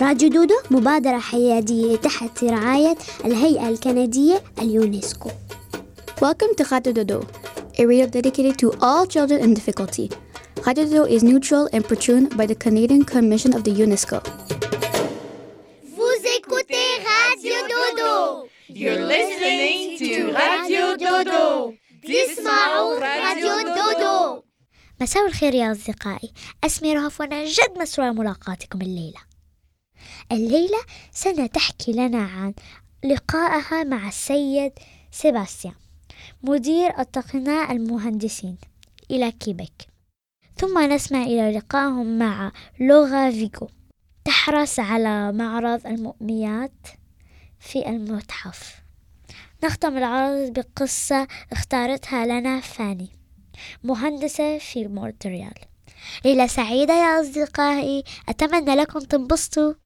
راديو دودو مبادرة حيادية تحت رعاية الهيئة الكندية اليونسكو Welcome to Radio Dodo, a radio dedicated to all children in difficulty. Radio Dodo is neutral and patroned by the Canadian Commission of the UNESCO. Vous écoutez Radio Dodo. You're listening to Radio Dodo. تسمعوا راديو دودو مساء الخير يا أصدقائي اسمي رهف وأنا جد مسرورة ملاقاتكم الليلة الليلة سنتحكي لنا عن لقائها مع السيد سيباستيان مدير التقناء المهندسين إلى كيبك. ثم نسمع إلى لقائهم مع لغة فيجو تحرص على معرض المؤميات في المتحف. نختم العرض بقصة اختارتها لنا فاني مهندسة في مونتريال. ليلة سعيدة يا أصدقائي أتمنى لكم تنبسطوا.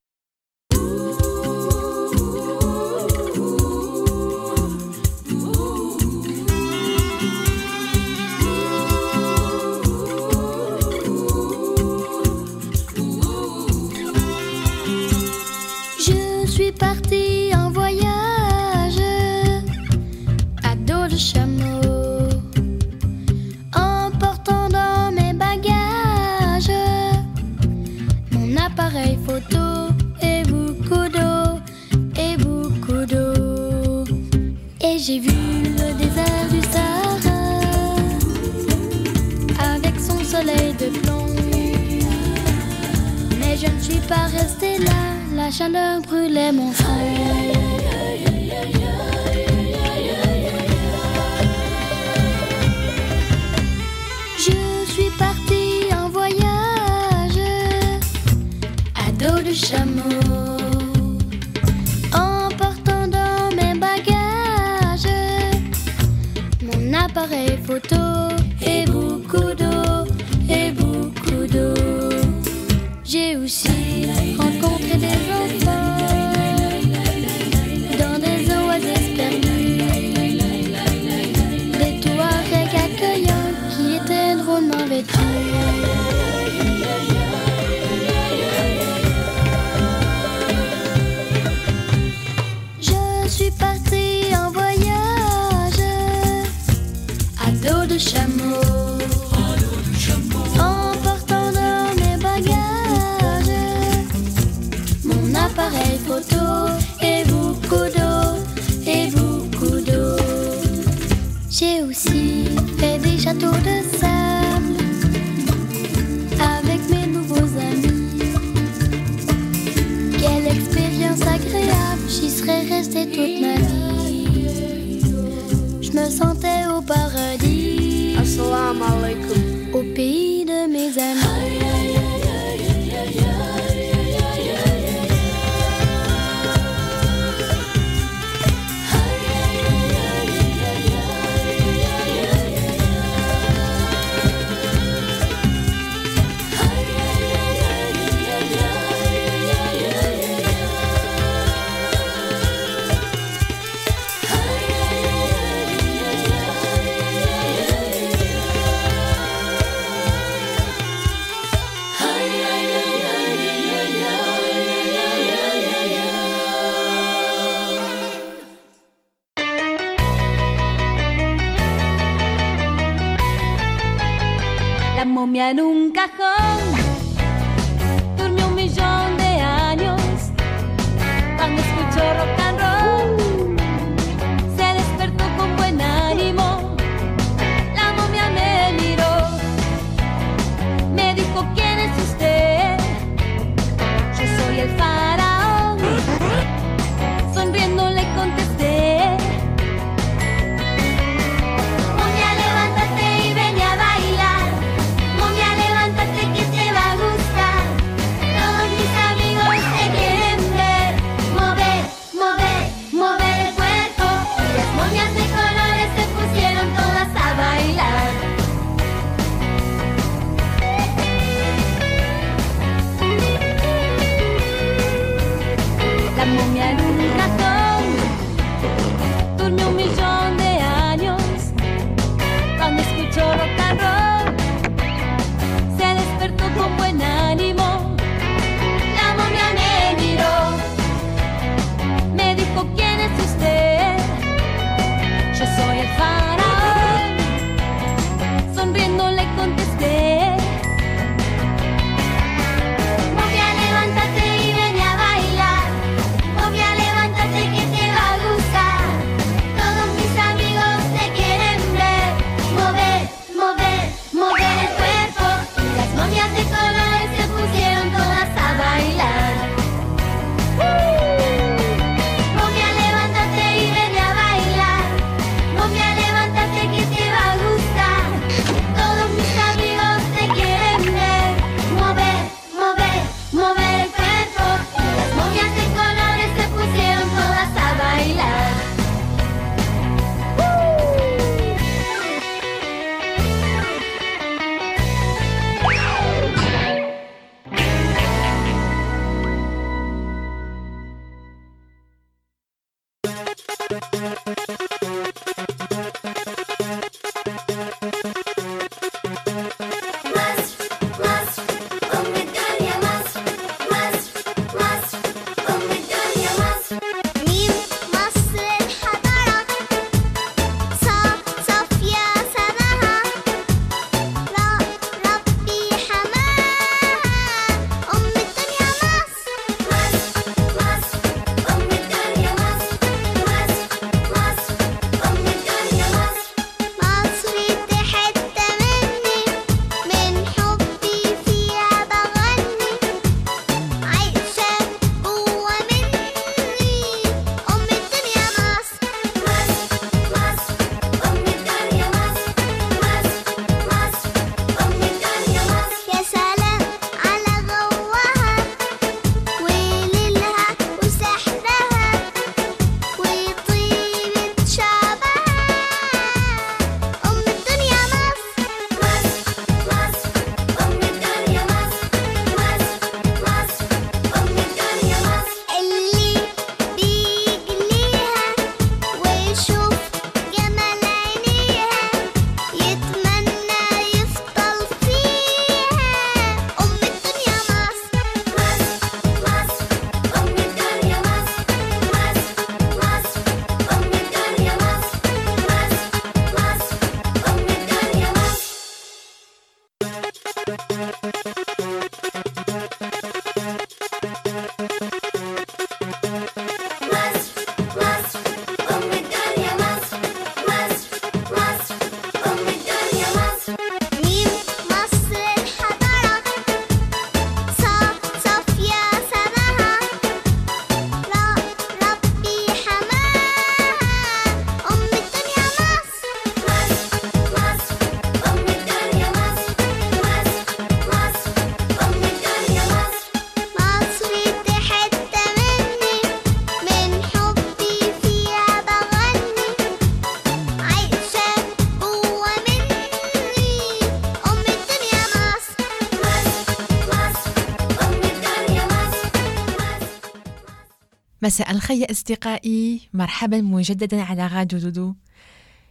الخير أصدقائي مرحبا مجددا على راديو دودو.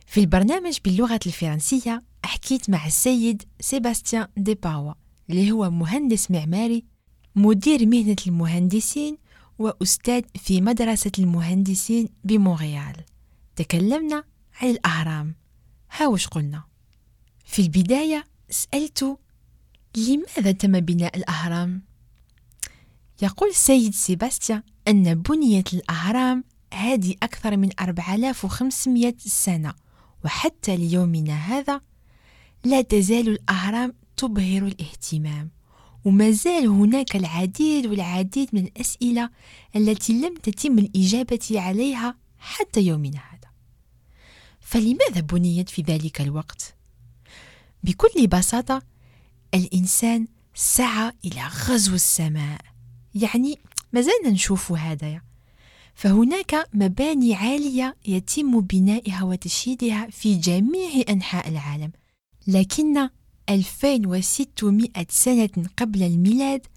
في البرنامج باللغة الفرنسية أحكيت مع السيد سيباستيان دي باوا اللي هو مهندس معماري مدير مهنة المهندسين وأستاذ في مدرسة المهندسين بمونريال. تكلمنا عن الأهرام. هاوش قلنا؟ في البداية سألت لماذا تم بناء الأهرام؟ يقول السيد سيباستيان أن بنية الأهرام هذه أكثر من 4500 سنة وحتى ليومنا هذا لا تزال الأهرام تبهر الاهتمام وما زال هناك العديد والعديد من الأسئلة التي لم تتم الإجابة عليها حتى يومنا هذا فلماذا بنيت في ذلك الوقت؟ بكل بساطة الإنسان سعى إلى غزو السماء يعني ما زلنا نشوف هذا. فهناك مباني عالية يتم بنائها وتشييدها في جميع أنحاء العالم. لكن 2600 سنة قبل الميلاد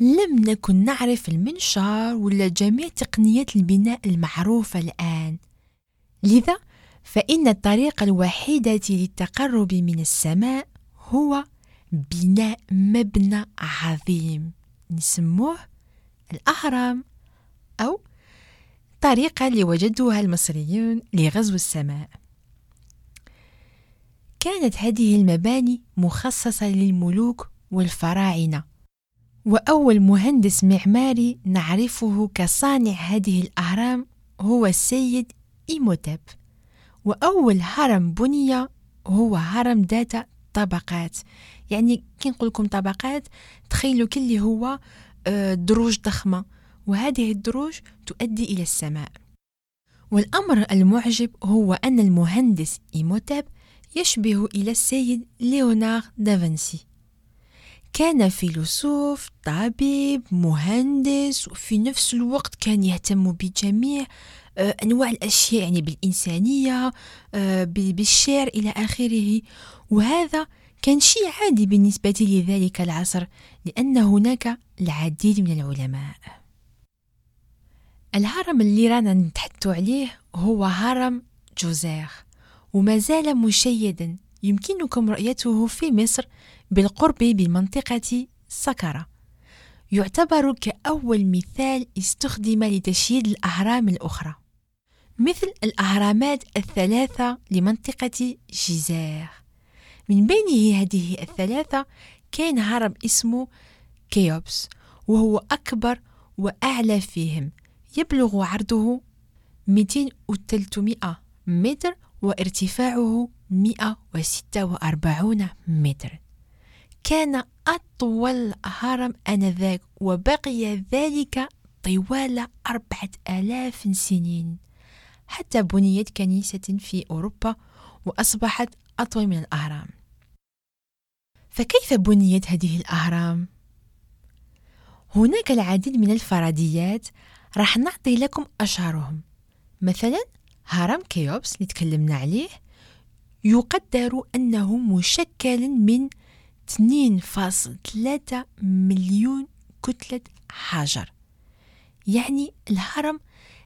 لم نكن نعرف المنشار ولا جميع تقنيات البناء المعروفة الآن. لذا فإن الطريقة الوحيدة للتقرب من السماء هو بناء مبنى عظيم. نسموه الأهرام أو طريقة اللي وجدوها المصريون لغزو السماء. كانت هذه المباني مخصصة للملوك والفراعنة وأول مهندس معماري نعرفه كصانع هذه الأهرام هو السيد إيموتاب وأول هرم بني هو هرم ذات طبقات. يعني كي نقول لكم طبقات تخيلوا كل هو آه، دروج ضخمة. وهذه الدروج تؤدي إلى السماء. والأمر المعجب هو أن المهندس إيموتاب يشبه إلى السيد ليونار دافنسي كان فيلسوف طبيب مهندس وفي نفس الوقت كان يهتم بجميع آه، أنواع الأشياء يعني بالإنسانية آه، بالشعر إلى آخره. وهذا كان شيء عادي بالنسبة لذلك العصر لأن هناك العديد من العلماء. الهرم اللي رانا نتحدث عليه هو هرم جوزير وما زال مشيدا. يمكنكم رؤيته في مصر بالقرب بمنطقة سكرة يعتبر كأول مثال استخدم لتشييد الأهرام الأخرى. مثل الأهرامات الثلاثة لمنطقة جيزير من بينه هذه الثلاثة كان هرم اسمه كيوبس وهو أكبر وأعلى فيهم. يبلغ عرضه 200 و 300 متر وارتفاعه 146 متر. كان أطول هرم آنذاك وبقي ذلك طوال أربعة آلاف سنين. حتى بنيت كنيسة في أوروبا وأصبحت أطول من الأهرام. فكيف بنيت هذه الأهرام؟ هناك العديد من الفرضيات راح نعطي لكم أشهرهم. مثلا هرم كيوبس اللي تكلمنا عليه يقدر أنه مشكل من 2.3 مليون كتلة حجر. يعني الهرم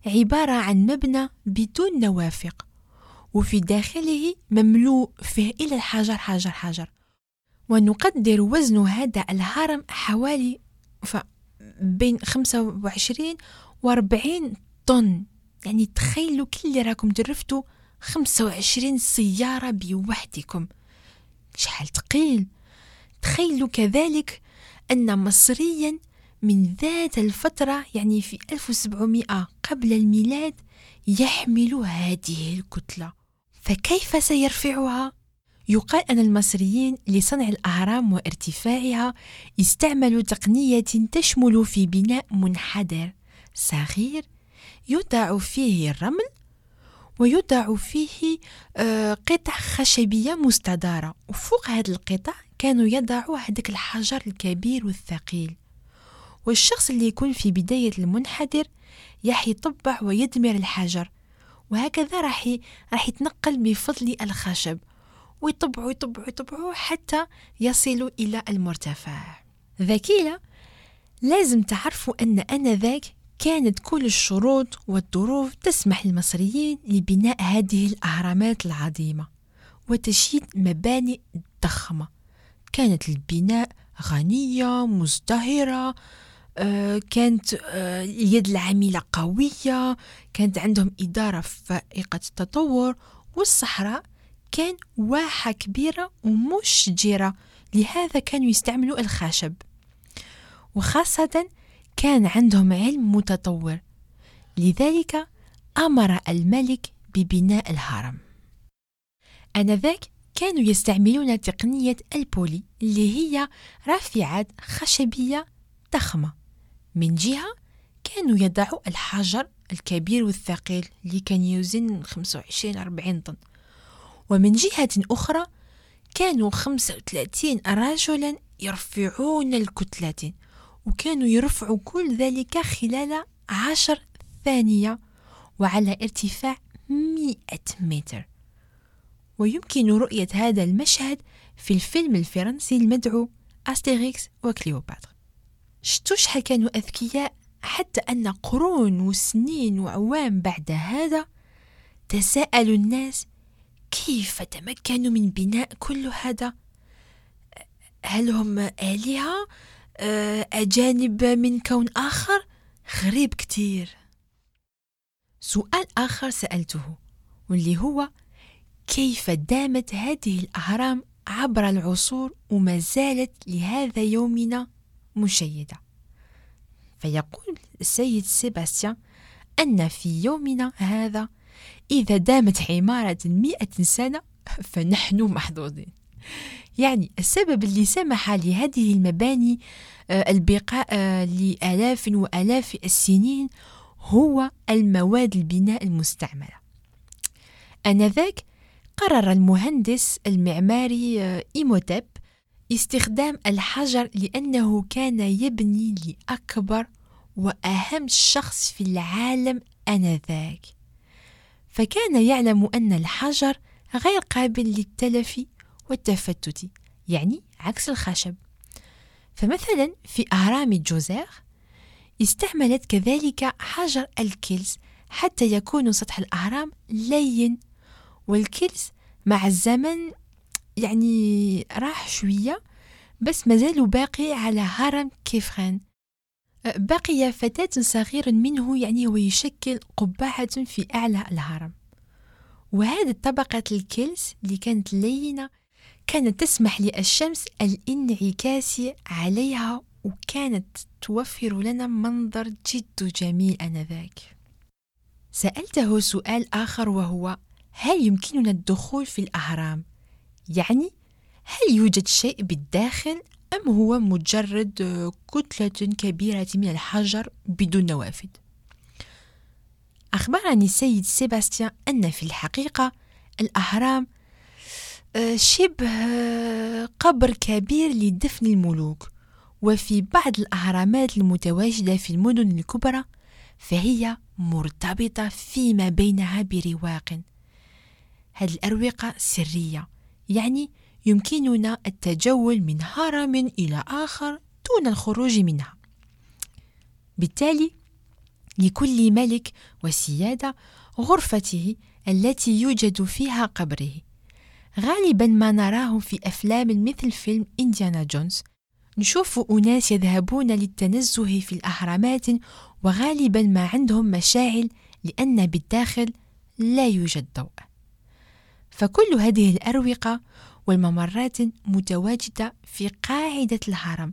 عبارة عن مبنى بدون نوافق وفي داخله مملوء فيه إلى الحجر حجر حجر. ونقدر وزن هذا الهرم حوالي بين 25 و 40 طن. يعني تخيلوا كل اللي راكم درفتوا 25 سيارة بوحدكم. شحال تقيل. تخيلوا كذلك أن مصريا من ذات الفترة يعني في 1700 قبل الميلاد يحمل هذه الكتلة. فكيف سيرفعها؟ يقال أن المصريين لصنع الأهرام وارتفاعها استعملوا تقنية تشمل في بناء منحدر صغير يوضع فيه الرمل ويوضع فيه آه، قطع خشبية مستدارة. وفوق هذا القطع كانوا يضعوا هذاك الحجر الكبير والثقيل. والشخص اللي يكون في بداية المنحدر راح يطبع ويدمر الحجر. وهكذا راح راح يتنقل بفضل الخشب. ويطبعوا يطبعوا يطبعوا حتى يصلوا إلى المرتفع. ذكية لازم تعرفوا أن أنذاك كانت كل الشروط والظروف تسمح للمصريين لبناء هذه الأهرامات العظيمة وتشييد مباني ضخمة. كانت البناء غنية مزدهرة آه، كانت آه، اليد العاملة قوية كانت عندهم إدارة فائقة التطور والصحراء كان واحة كبيرة ومش جيرة لهذا كانوا يستعملوا الخشب. وخاصة كان عندهم علم متطور. لذلك أمر الملك ببناء الهرم. آنذاك كانوا يستعملون تقنية البولي اللي هي رافعات خشبية ضخمة. من جهة كانوا يضعوا الحجر الكبير والثقيل اللي كان يوزن 25-40 طن. ومن جهة أخرى كانوا 35 رجلا يرفعون الكتلة وكانوا يرفعوا كل ذلك خلال عشر ثانية وعلى ارتفاع مئة متر. ويمكن رؤية هذا المشهد في الفيلم الفرنسي المدعو أستيريكس وكليوباترا. شتو شحال كانوا أذكياء حتى أن قرون وسنين وعوام بعد هذا تساءل الناس كيف تمكنوا من بناء كل هذا؟ هل هم آلهة؟ آه، أجانب من كون آخر؟ غريب كتير. سؤال آخر سألته واللي هو كيف دامت هذه الأهرام عبر العصور وما زالت لهذا يومنا؟ مشيدة. فيقول السيد سيباستيان أن في يومنا هذا إذا دامت عمارة مئة سنة فنحن محظوظين. يعني السبب اللي سمح لهذه المباني آه، البقاء آه، لآلاف وآلاف السنين هو المواد البناء المستعملة آنذاك قرر المهندس المعماري آه، إيموتيب استخدام الحجر لأنه كان يبني لأكبر وأهم شخص في العالم آنذاك. فكان يعلم أن الحجر غير قابل للتلف والتفتت يعني عكس الخشب. فمثلا في أهرام جوزير استعملت كذلك حجر الكلس حتى يكون سطح الأهرام لين والكلس مع الزمن يعني راح شوية بس مازال باقي على هرم كيفران بقي فتاة صغير منه يعني هو يشكل قبعة في أعلى الهرم وهذه طبقة الكلس اللي كانت لينة كانت تسمح للشمس الانعكاس عليها وكانت توفر لنا منظر جد جميل آنذاك سألته سؤال آخر وهو هل يمكننا الدخول في الأهرام؟ يعني هل يوجد شيء بالداخل أم هو مجرد كتلة كبيرة من الحجر بدون نوافذ؟ أخبرني السيد سيباستيان أن في الحقيقة الأهرام آه، شبه قبر كبير لدفن الملوك وفي بعض الأهرامات المتواجدة في المدن الكبرى فهي مرتبطة فيما بينها برواق هذه الأروقة سرية يعني يمكننا التجول من هرم إلى آخر دون الخروج منها. بالتالي لكل ملك وسيادة غرفته التي يوجد فيها قبره. غالبا ما نراه في أفلام مثل فيلم إنديانا جونز نشوف أناس يذهبون للتنزه في الأهرامات وغالبا ما عندهم مشاعل لأن بالداخل لا يوجد ضوء. فكل هذه الأروقة والممرات متواجدة في قاعدة الهرم.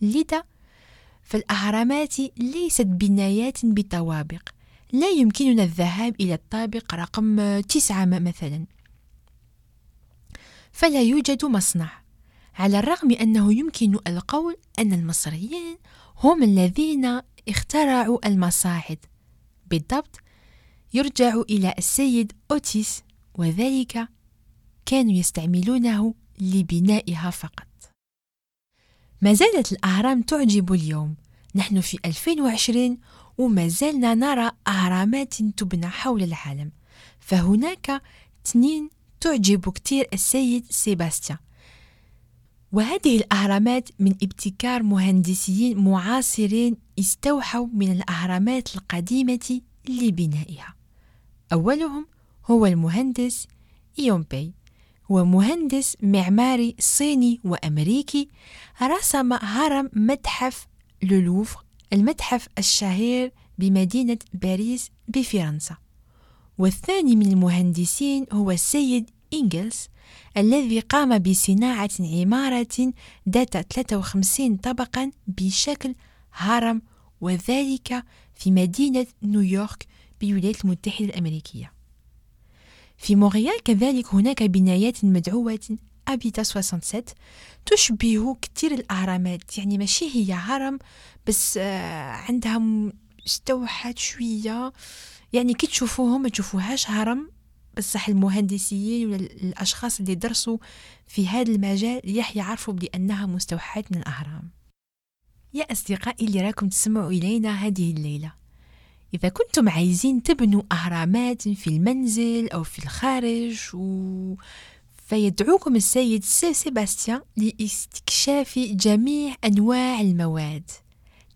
لذا فالأهرامات ليست بنايات بطوابق. لا يمكننا الذهاب إلى الطابق رقم تسعة مثلا. فلا يوجد مصنع. على الرغم أنه يمكن القول أن المصريين هم الذين اخترعوا المصاعد. بالضبط يرجع إلى السيد أوتيس وذلك كانوا يستعملونه لبنائها فقط. ما زالت الأهرام تعجب اليوم. نحن في 2020 وما زلنا نرى أهرامات تبنى حول العالم. فهناك اثنين تعجب كتير السيد سيباستيان. وهذه الأهرامات من ابتكار مهندسين معاصرين استوحوا من الأهرامات القديمة لبنائها. أولهم هو المهندس إيومبي. هو مهندس معماري صيني وأمريكي رسم هرم متحف لولوفر المتحف الشهير بمدينة باريس بفرنسا. والثاني من المهندسين هو السيد إنجلز الذي قام بصناعة عمارة ذات 53 طابقا بشكل هرم وذلك في مدينة نيويورك بالولايات المتحدة الأمريكية. في مونريال كذلك هناك بنايات مدعوة Habitat 67 تشبه كثير الأهرامات. يعني ماشي هي هرم بس آه، عندها استوحت شوية. يعني كي تشوفوهم ما تشوفوهاش هرم بصح المهندسين ولا الأشخاص اللي درسوا في هذا المجال يح يعرفوا بأنها مستوحاة من الأهرام. يا أصدقائي اللي راكم تسمعوا إلينا هذه الليلة. إذا كنتم عايزين تبنوا أهرامات في المنزل أو في الخارج و... فيدعوكم السيد سي سيباستيان لاستكشاف جميع أنواع المواد.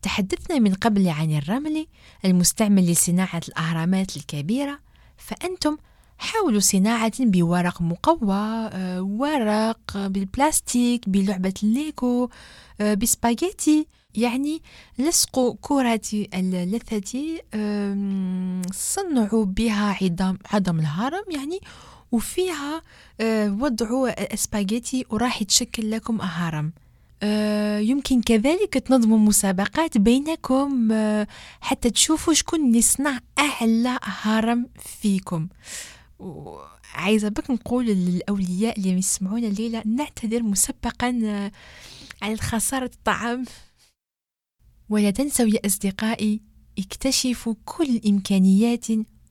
تحدثنا من قبل عن الرمل المستعمل لصناعة الأهرامات الكبيرة فأنتم حاولوا صناعة بورق مقوى آه، ورق بالبلاستيك بلعبة الليكو آه، بسباغيتي يعني لصقوا كرة اللثة صنعوا بها عظام عظم الهرم يعني وفيها آه، وضعوا سباغيتي وراح يتشكل لكم هرم. آه، يمكن كذلك تنظموا مسابقات بينكم آه، حتى تشوفوا شكون يصنع أعلى هرم فيكم. عايزة بك نقول للأولياء اللي يسمعونا الليلة نعتذر مسبقا على خسارة الطعام. ولا تنسوا يا أصدقائي اكتشفوا كل الإمكانيات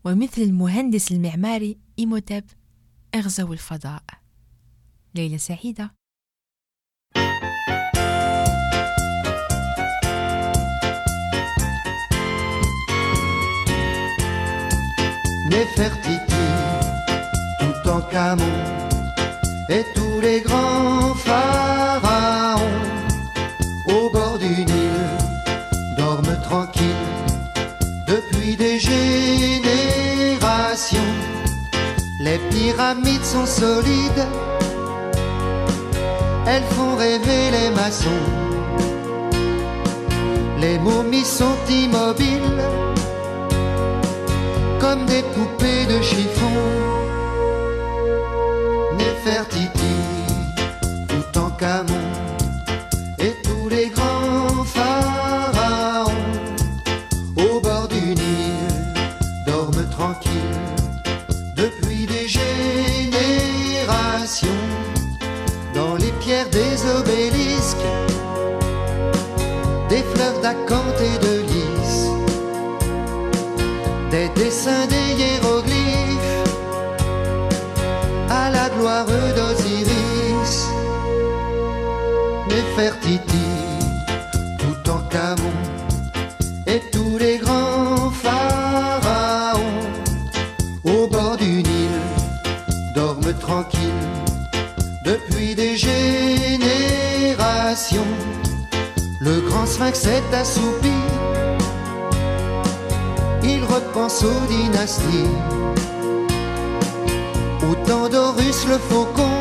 ومثل المهندس المعماري إيموتاب اغزوا الفضاء. ليلة سعيدة. Nefertiti, tout en Camon, et tous les grands pharaons pyramides sont solides, elles font rêver les maçons. Les momies sont immobiles comme des poupées de chiffon. Néfertiti, tout en Camon, Néfertiti, tout en Camon, et tous les grands pharaons au bord du Nil dorment tranquilles depuis des générations. Le grand sphinx est assoupi, il repense aux dynasties. Autant d'Horus le faucon,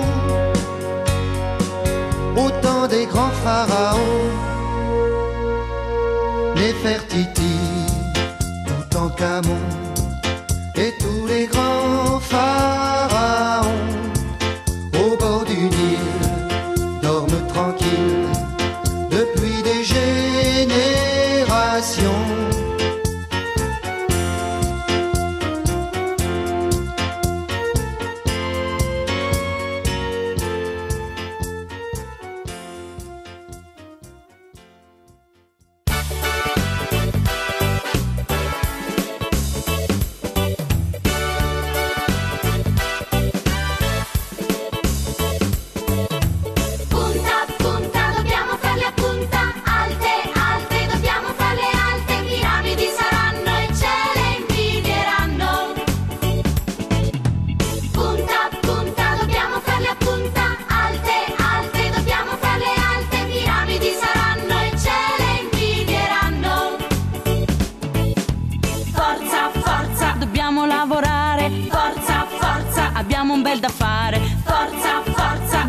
au temps des grands pharaons. Néfertiti, Toutankhamon.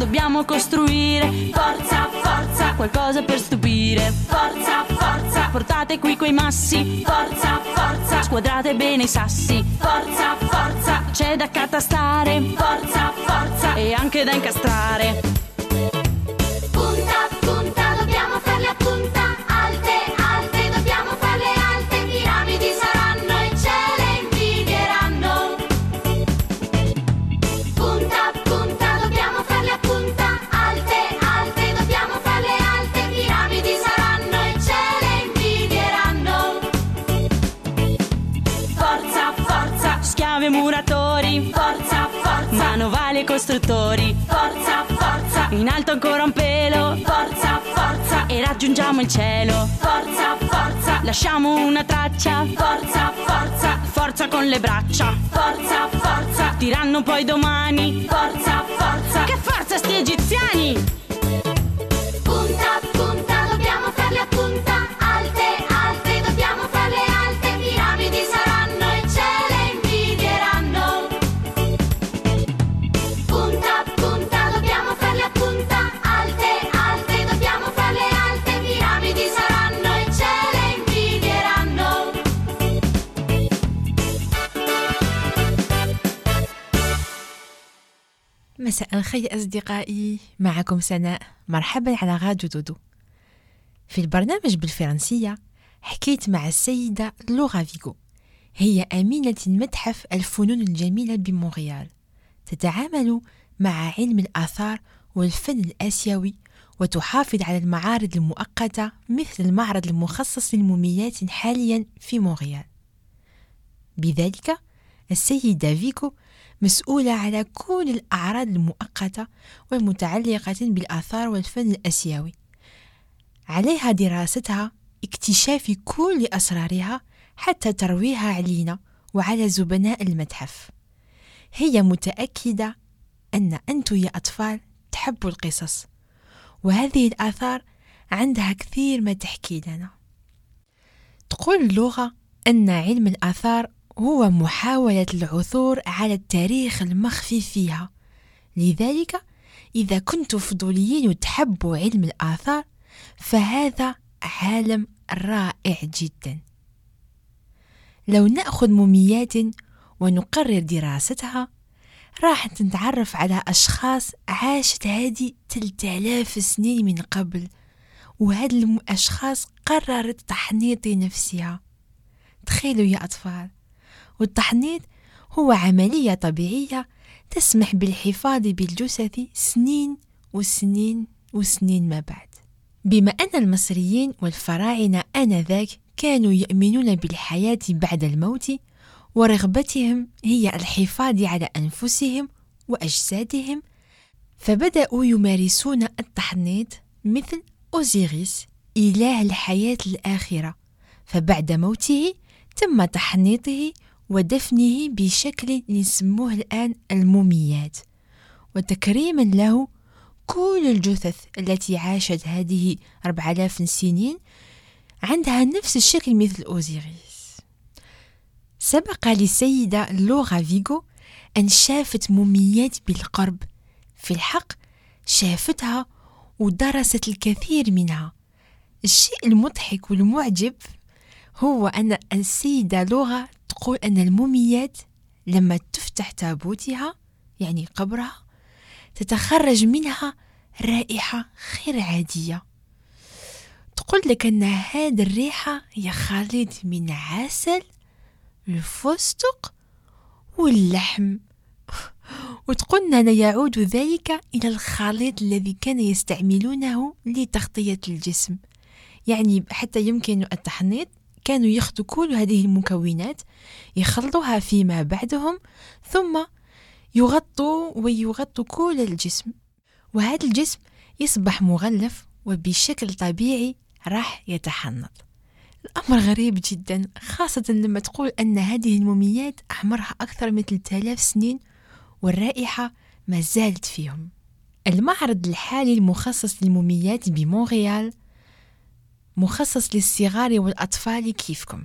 Dobbiamo costruire. Forza, forza, qualcosa per stupire. Forza, forza, portate qui quei massi. Forza, forza, squadrate bene i sassi. Forza, forza, c'è da catastare. Forza, forza, e anche da incastrare. Punta, punta, dobbiamo farle a punta. Costruttori. Forza, forza, in alto ancora un pelo. Forza, forza, e raggiungiamo il cielo. Forza, forza, lasciamo una traccia. Forza, forza, forza con le braccia. Forza, forza, tiranno poi domani. Forza, forza, che forza sti egiziani! مساء الخير أصدقائي. معكم سناء. مرحبا على راديو دودو. في البرنامج بالفرنسية حكيت مع السيدة لورا فيغو. هي أمينة متحف الفنون الجميلة بمونريال. تتعامل مع علم الآثار والفن الآسيوي وتحافظ على المعارض المؤقتة مثل المعرض المخصص للموميات حاليا في مونريال. بذلك السيدة فيكو مسؤولة على كل الأعراض المؤقتة والمتعلقة بالآثار والفن الآسيوي. عليها دراستها اكتشاف كل أسرارها حتى ترويها علينا وعلى زبناء المتحف. هي متأكدة أن أنتم يا أطفال تحبوا القصص وهذه الآثار عندها كثير ما تحكي لنا. تقول اللغة أن علم الآثار هو محاولة العثور على التاريخ المخفي فيها. لذلك إذا كنتم فضوليين وتحبوا علم الآثار فهذا عالم رائع جدا. لو نأخذ موميات ونقرر دراستها راح نتعرف على أشخاص عاشت هذه 3000 سنين من قبل وهاد الأشخاص قررت تحنيط نفسها. تخيلوا يا أطفال والتحنيط هو عملية طبيعية تسمح بالحفاظ بالجثث سنين وسنين وسنين ما بعد. بما أن المصريين والفراعنة آنذاك كانوا يؤمنون بالحياة بعد الموت ورغبتهم هي الحفاظ على أنفسهم وأجسادهم فبدأوا يمارسون التحنيط مثل أوزيريس إله الحياة الآخرة. فبعد موته تم تحنيطه ودفنه بشكل يسموه الآن الموميات. وتكريما له كل الجثث التي عاشت هذه 4000 سنين عندها نفس الشكل مثل أوزيريس سبق للسيدة لورا فيغو أن شافت موميات بالقرب. في الحق شافتها ودرست الكثير منها. الشيء المضحك والمعجب هو أن السيدة لغة تقول أن الموميات لما تفتح تابوتها يعني قبرها تتخرج منها رائحة غير عادية. تقول لك أن هذه الريحة هي خليط من عسل الفستق واللحم. وتقول أن يعود ذلك إلى الخليط الذي كان يستعملونه لتغطية الجسم. يعني حتى يمكن التحنيط كانوا ياخذوا كل هذه المكونات يخلطوها فيما بعدهم ثم يغطوا ويغطوا كل الجسم. وهذا الجسم يصبح مغلف وبشكل طبيعي راح يتحنط. الأمر غريب جدا خاصة لما تقول أن هذه الموميات أعمارها أكثر من 3000 سنين والرائحة ما زالت فيهم. المعرض الحالي المخصص للموميات بمونريال مخصص للصغار والأطفال كيفكم.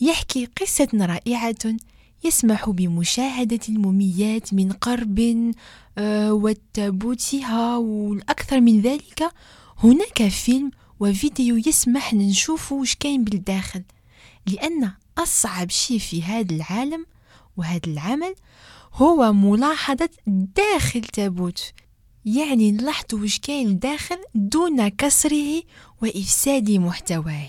يحكي قصة رائعة يسمح بمشاهدة الموميات من قرب آه، وتبوتها والأكثر من ذلك هناك فيلم وفيديو يسمح نشوف وش كاين بالداخل. لأن أصعب شيء في هذا العالم وهذا العمل هو ملاحظة داخل تابوت. يعني نلاحظ وش كاين داخل دون كسره وإفساد محتواه.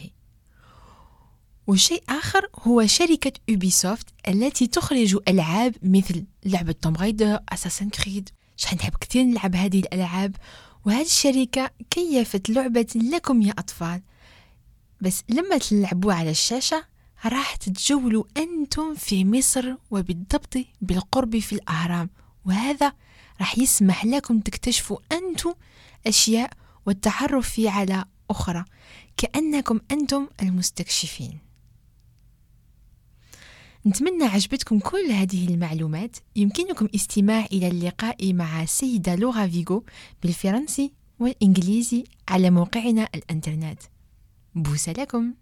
وشيء آخر هو شركة أوبيسوفت التي تخرج ألعاب مثل لعبة توم رايدر أساسن كريد شحال نحب كثير نلعب هذه الألعاب وهذه الشركة كيفت لعبة لكم يا أطفال. بس لما تلعبوا على الشاشة راح تتجولوا أنتم في مصر وبالضبط بالقرب في الأهرام. وهذا راح يسمح لكم تكتشفوا أنتم أشياء والتعرف على أخرى كأنكم أنتم المستكشفين. نتمنى عجبتكم كل هذه المعلومات. يمكنكم استماع إلى اللقاء مع السيدة لغة فيغو بالفرنسي والإنجليزي على موقعنا الإنترنت. بوسة لكم!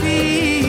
feet.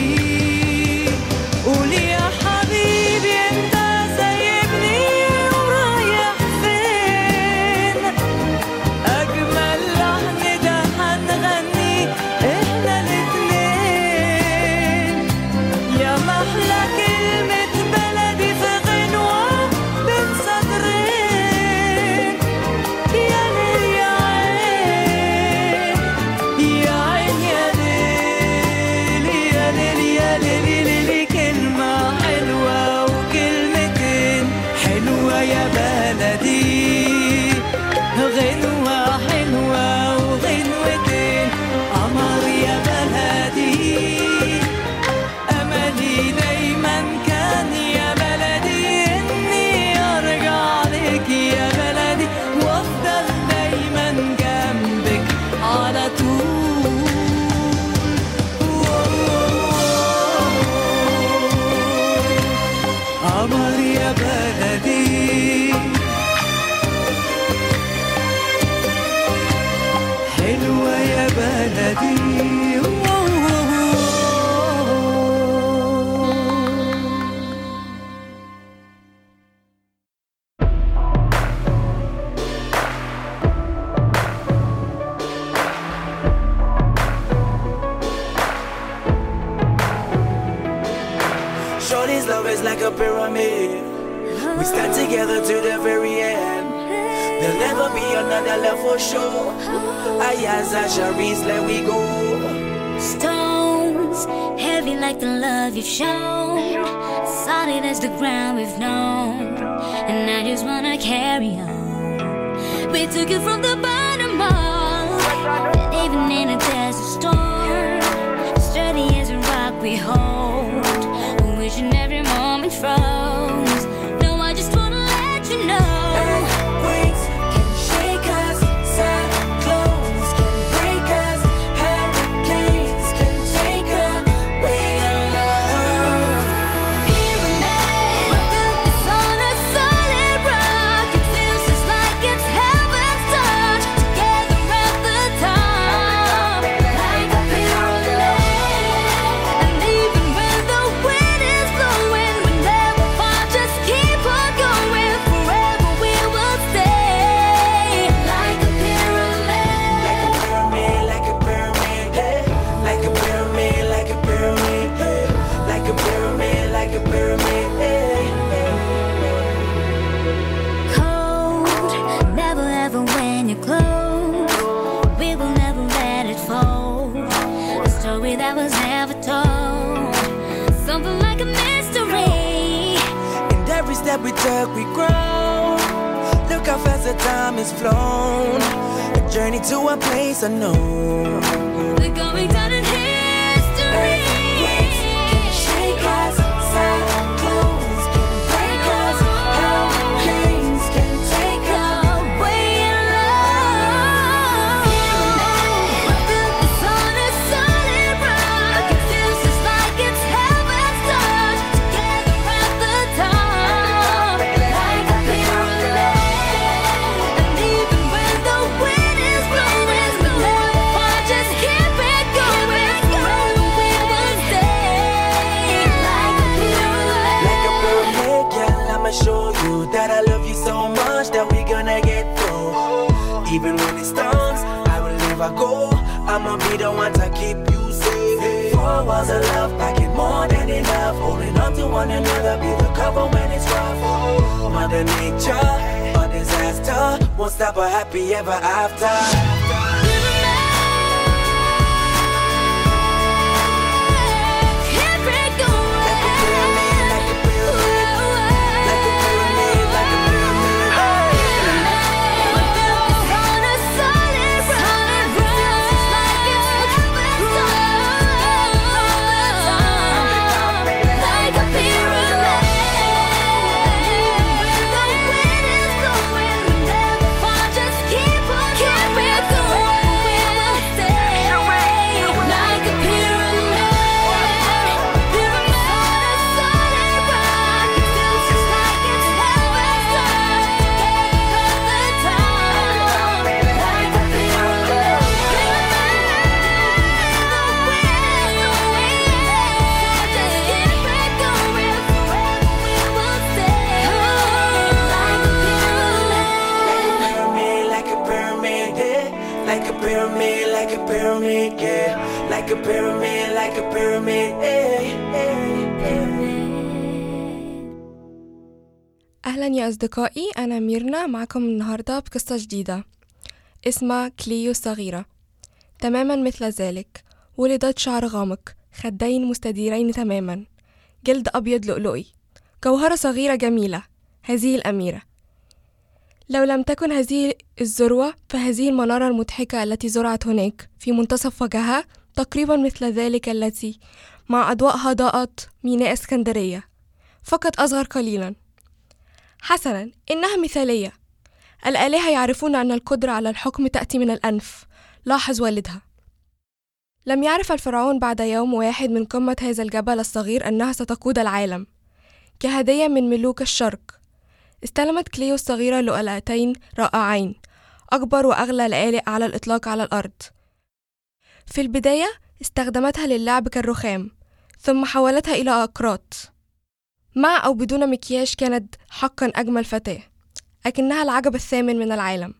Shorty's love is like a pyramid. We stand together to the very end. There'll never be another love for sure. I as I shall let we go. Stones, heavy like the love you've shown. Solid as the ground we've known. And I just wanna carry on. We took it from the bottom up. Even in a desert storm. Sturdy as a rock we hold each every moment from that we took, we grow. Look how fast the time has flown. A journey to a place unknown. We're going down. يا أصدقائي أنا ميرنا معكم النهاردة بقصة جديدة. اسمها كليو الصغيرة. تماما مثل ذلك. ولدت شعر غامق خدين مستديرين تماما. جلد أبيض لؤلؤي. جوهرة صغيرة جميلة. هذه الأميرة. لو لم تكن هذه الذروة فهذه المنارة المضحكة التي زرعت هناك في منتصف وجهها تقريبا مثل ذلك التي مع أضواءها ضاءت ميناء إسكندرية. فقط أصغر قليلا. حسنا إنها مثالية. الآلهة يعرفون أن القدرة على الحكم تأتي من الأنف. لاحظ والدها. لم يعرف الفرعون بعد يوم واحد من قمة هذا الجبل الصغير أنها ستقود العالم. كهدية من ملوك الشرق. استلمت كليو الصغيرة لؤلؤتين رائعين. أكبر وأغلى لآلئ على الإطلاق على الأرض. في البداية استخدمتها للعب كالرخام ثم حولتها إلى أقراط. مع أو بدون مكياج كانت حقا أجمل فتاة لكنها العجب الثامن من العالم.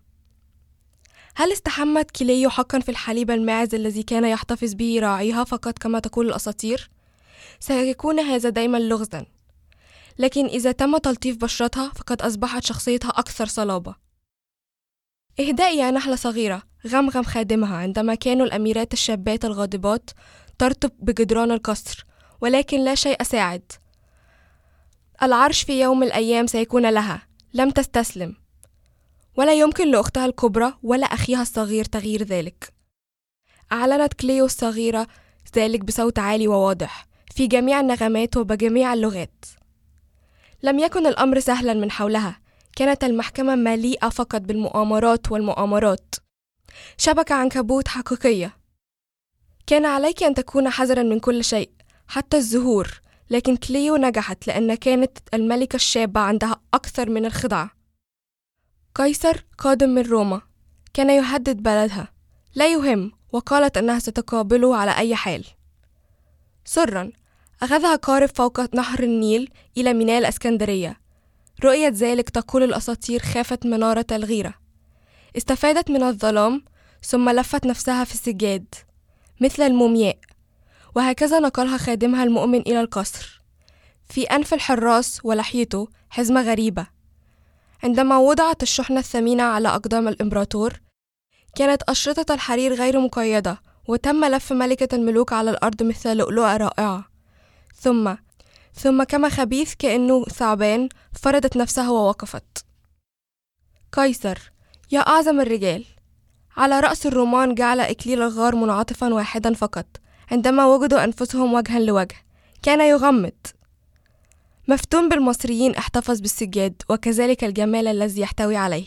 هل استحمت كليو حقا في الحليب الماعز الذي كان يحتفظ به راعيها فقط كما تقول الأساطير؟ سيكون هذا دايما لغزا. لكن إذا تم تلطيف بشرتها فقد أصبحت شخصيتها أكثر صلابة. اهدئي يا نحلة صغيرة غمغم خادمها عندما كانوا الأميرات الشابات الغاضبات ترطب بجدران القصر ولكن لا شيء ساعد. العرش في يوم الأيام سيكون لها. لم تستسلم. ولا يمكن لأختها الكبرى ولا أخيها الصغير تغيير ذلك. أعلنت كليو الصغيرة ذلك بصوت عالي وواضح في جميع النغمات وبجميع اللغات. لم يكن الأمر سهلا من حولها. كانت المحكمة مليئة فقط بالمؤامرات والمؤامرات. شبكة عنكبوت حقيقية. كان عليك أن تكون حذرا من كل شيء حتى الزهور. لكن كليو نجحت لأن كانت الملكة الشابة عندها أكثر من الخدعة قيصر قادم من روما كان يهدد بلدها. لا يهم وقالت أنها ستقابله على أي حال. سرا أخذها قارب فوق نهر النيل إلى ميناء الإسكندرية. رؤية ذلك تقول الأساطير خافت منارة الغيرة. استفادت من الظلام ثم لفت نفسها في السجاد مثل المومياء. وهكذا نقلها خادمها المؤمن إلى القصر. في أنف الحراس ولحيته حزمة غريبة. عندما وضعت الشحنة الثمينة على أقدام الإمبراطور كانت أشرطة الحرير غير مقيدة وتم لف ملكة الملوك على الأرض مثل لؤلؤة رائعة. ثم ثم كما خبيث كأنه ثعبان فردت نفسها ووقفت. قيصر يا أعظم الرجال. على رأس الرومان جعل إكليل الغار منعطفا واحدا فقط. عندما وجدوا أنفسهم وجها لوجه كان يغمض. مفتون بالمصريين احتفظ بالسجاد وكذلك الجمال الذي يحتوي عليه.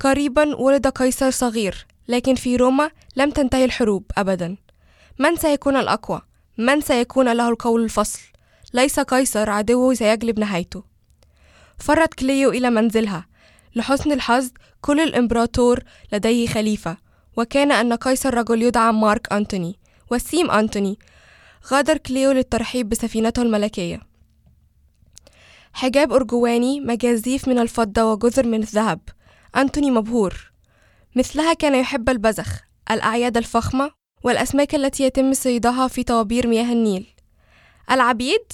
قريبا ولد قيصر صغير لكن في روما لم تنتهي الحروب أبدا. من سيكون الأقوى؟ من سيكون له القول الفصل؟ ليس قيصر عدوه سيجلب نهايته. فرت كليو إلى منزلها. لحسن الحظ كل الإمبراطور لديه خليفة. وكان أن قيصر رجل يدعى مارك أنتوني وسيم أنتوني غادر كليو للترحيب بسفينته الملكية. حجاب أرجواني مجازيف من الفضة وجزر من الذهب. أنتوني مبهور. مثلها كان يحب البزخ الأعياد الفخمة والأسماك التي يتم صيدها في طوابير مياه النيل. العبيد؟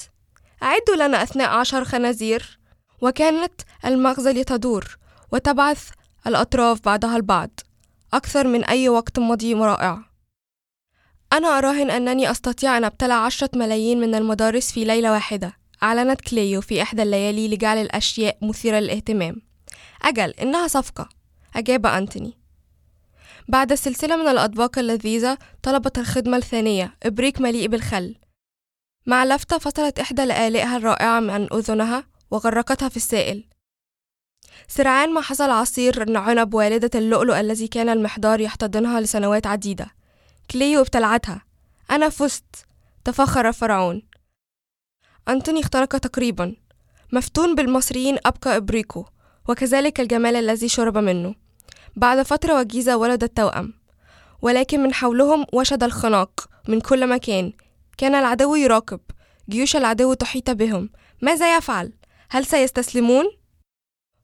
أعدوا لنا أثناء عشر خنازير. وكانت المغزل تدور وتبعث الأطراف بعضها البعض. أكثر من أي وقت ماضي رائع. أنا أراهن أنني أستطيع أن أبتلع عشرة ملايين من المدارس في ليلة واحدة. أعلنت كليو في إحدى الليالي لجعل الأشياء مثيرة للاهتمام. أجل إنها صفقة. أجاب أنتوني. بعد سلسلة من الأطباق اللذيذة طلبت الخدمة الثانية إبريق مليء بالخل. مع لفتة فصلت إحدى لآلئها الرائعة عن أذنها وغرقتها في السائل. سرعان ما حصل عصير عنب والدة اللؤلؤ الذي كان المحار يحتضنها لسنوات عديدة. كليو ابتلعتها. أنا فزت. تفخر فرعون. أنتوني اخترق تقريبا. مفتون بالمصريين أبقى إبريقو وكذلك الجمال الذي شرب منه. بعد فترة وجيزة ولد التوأم ولكن من حولهم وشد الخناق. من كل مكان. كان العدو يراقب. جيوش العدو تحيط بهم. ماذا يفعل؟ هل سيستسلمون؟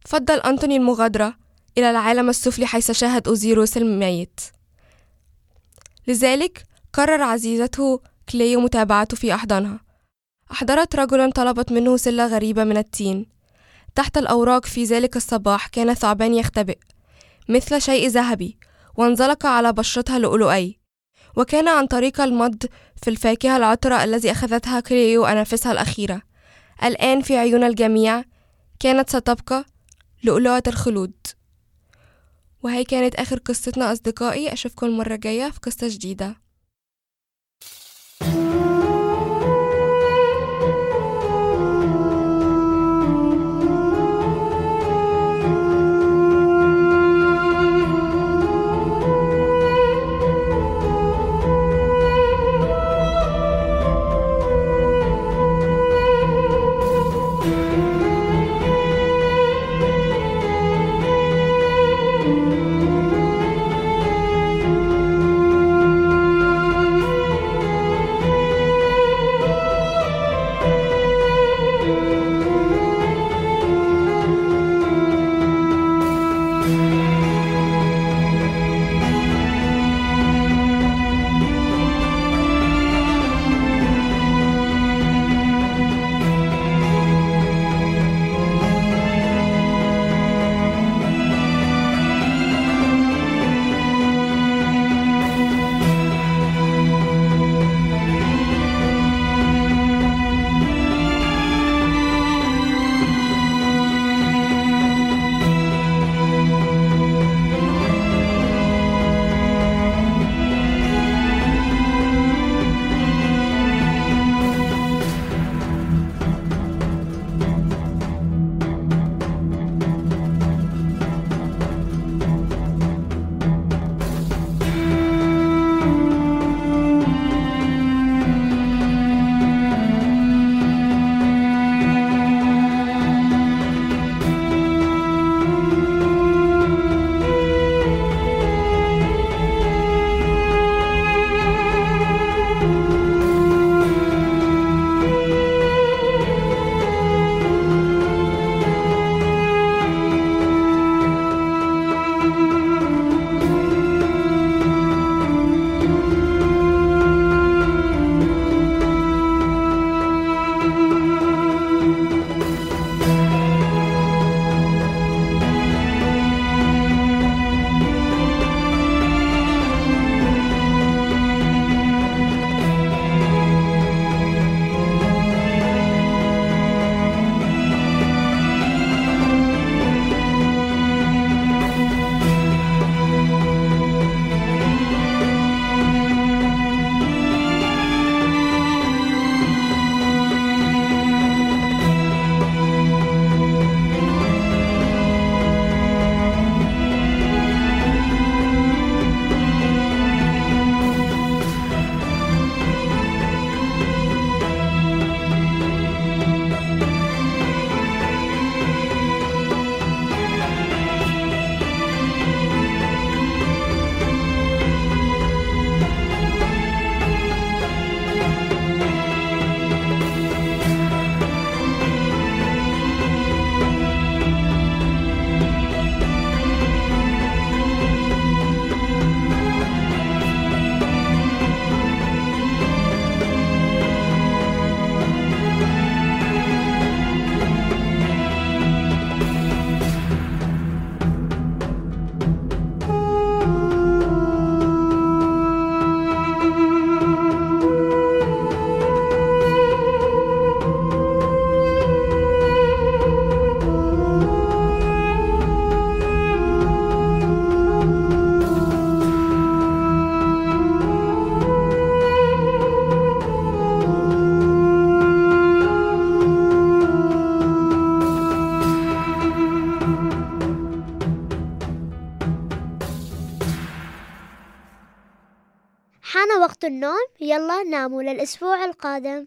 فضل أنتوني المغادرة إلى العالم السفلي حيث شاهد أوزيروس الميت. لذلك قرر عزيزته كليو متابعته في أحضانها. أحضرت رجلا طلبت منه سلة غريبة من التين. تحت الأوراق في ذلك الصباح كان ثعبان يختبئ مثل شيء ذهبي وانزلق على بشرتها لؤلؤي. وكان عن طريق العض في الفاكهة العطرة الذي أخذتها كليو أنفسها الأخيرة. الآن في عيون الجميع كانت ستبقى لؤلؤة الخلود. وهي كانت آخر قصتنا أصدقائي أشوفكم المرة الجاية في قصة جديدة. يلا ناموا للأسبوع القادم.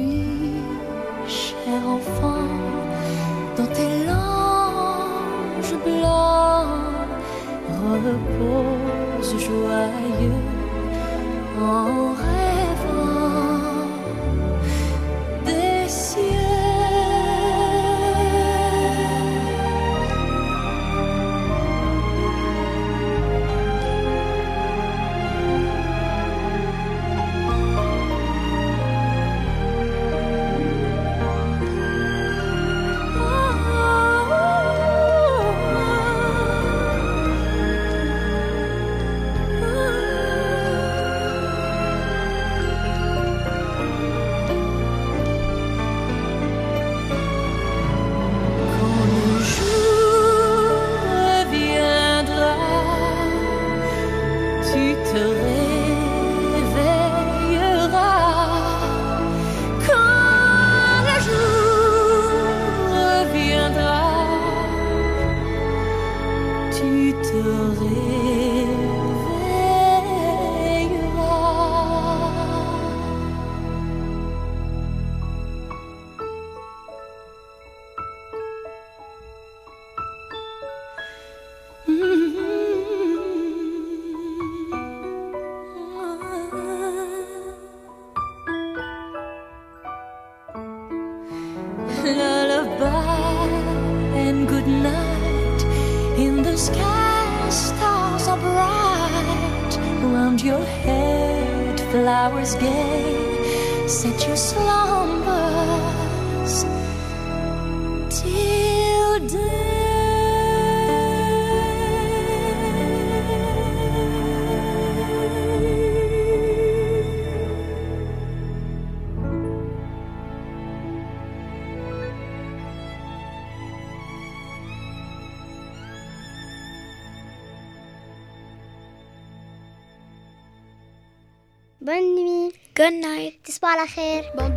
para